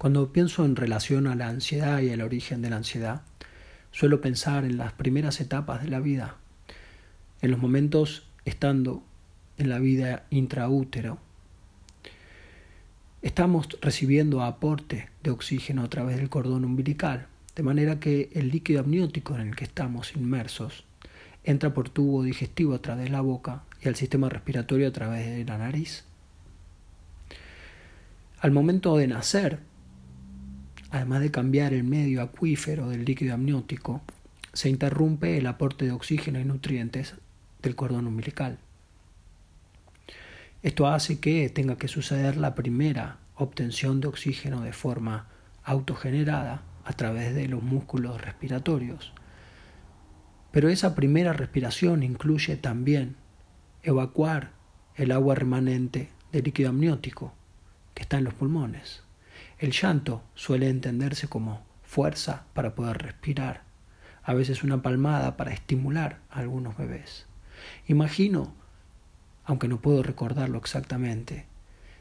Cuando pienso en relación a la ansiedad y el origen de la ansiedad, suelo pensar en las primeras etapas de la vida, en los momentos estando en la vida intraútero. Estamos recibiendo aporte de oxígeno a través del cordón umbilical, de manera que el líquido amniótico en el que estamos inmersos entra por tubo digestivo a través de la boca y al sistema respiratorio a través de la nariz. Al momento de nacer, además de cambiar el medio acuífero del líquido amniótico, se interrumpe el aporte de oxígeno y nutrientes del cordón umbilical. Esto hace que tenga que suceder la primera obtención de oxígeno de forma autogenerada a través de los músculos respiratorios. Pero esa primera respiración incluye también evacuar el agua remanente del líquido amniótico que está en los pulmones. El llanto suele entenderse como fuerza para poder respirar, a veces una palmada para estimular a algunos bebés. Imagino, aunque no puedo recordarlo exactamente,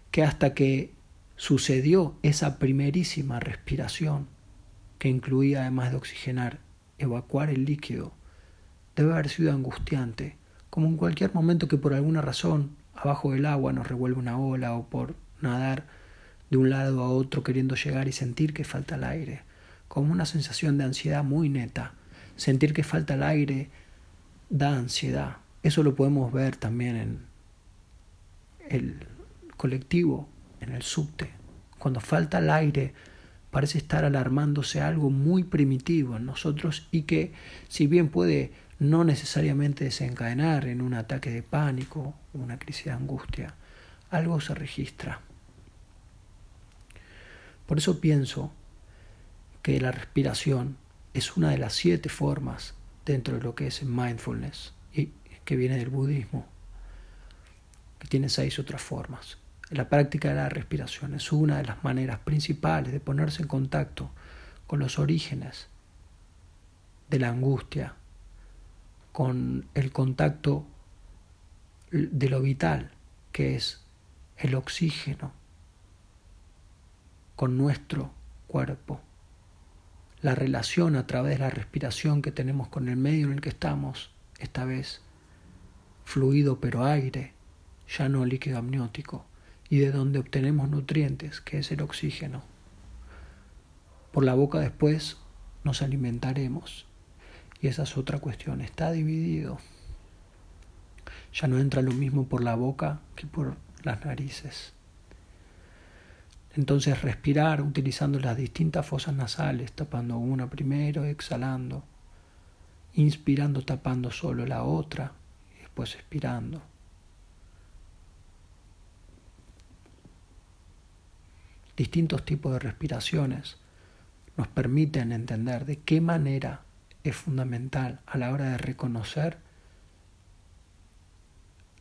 que hasta que sucedió esa primerísima respiración, que incluía además de oxigenar, evacuar el líquido, debe haber sido angustiante, como en cualquier momento que por alguna razón abajo del agua nos revuelve una ola o por nadar de un lado a otro queriendo llegar y sentir que falta el aire, como una sensación de ansiedad muy neta. Sentir que falta el aire da ansiedad. Eso lo podemos ver también en el colectivo, en el subte. Cuando falta el aire parece estar alarmándose algo muy primitivo en nosotros y que si bien puede no necesariamente desencadenar en un ataque de pánico, una crisis de angustia, algo se registra. Por eso pienso que la respiración es una de las siete formas dentro de lo que es mindfulness y que viene del budismo, que tiene seis otras formas. La práctica de la respiración es una de las maneras principales de ponerse en contacto con los orígenes de la angustia, con el contacto de lo vital, que es el oxígeno, con nuestro cuerpo. La relación a través de la respiración que tenemos con el medio en el que estamos, esta vez fluido pero aire, ya no líquido amniótico, y de donde obtenemos nutrientes, que es el oxígeno. Por la boca después nos alimentaremos. Y esa es otra cuestión, está dividido. Ya no entra lo mismo por la boca que por las narices. Entonces respirar utilizando las distintas fosas nasales, tapando una primero, exhalando, inspirando tapando solo la otra y después expirando. Distintos tipos de respiraciones nos permiten entender de qué manera es fundamental a la hora de reconocer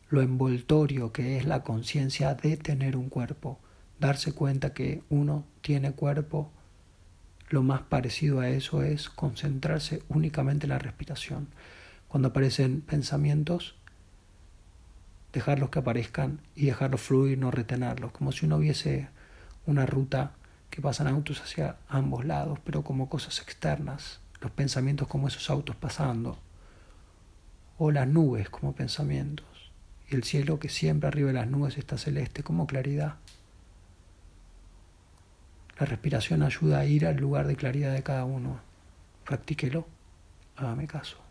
lo envoltorio que es la conciencia de tener un cuerpo darse cuenta que uno tiene cuerpo, lo más parecido a eso es concentrarse únicamente en la respiración. Cuando aparecen pensamientos, dejarlos que aparezcan y dejarlos fluir, no retenerlos, como si uno hubiese una ruta que pasan autos hacia ambos lados, pero como cosas externas, los pensamientos como esos autos pasando, o las nubes como pensamientos, y el cielo que siempre arriba de las nubes está celeste como claridad. La respiración ayuda a ir al lugar de claridad de cada uno. Practíquelo. Hágame caso.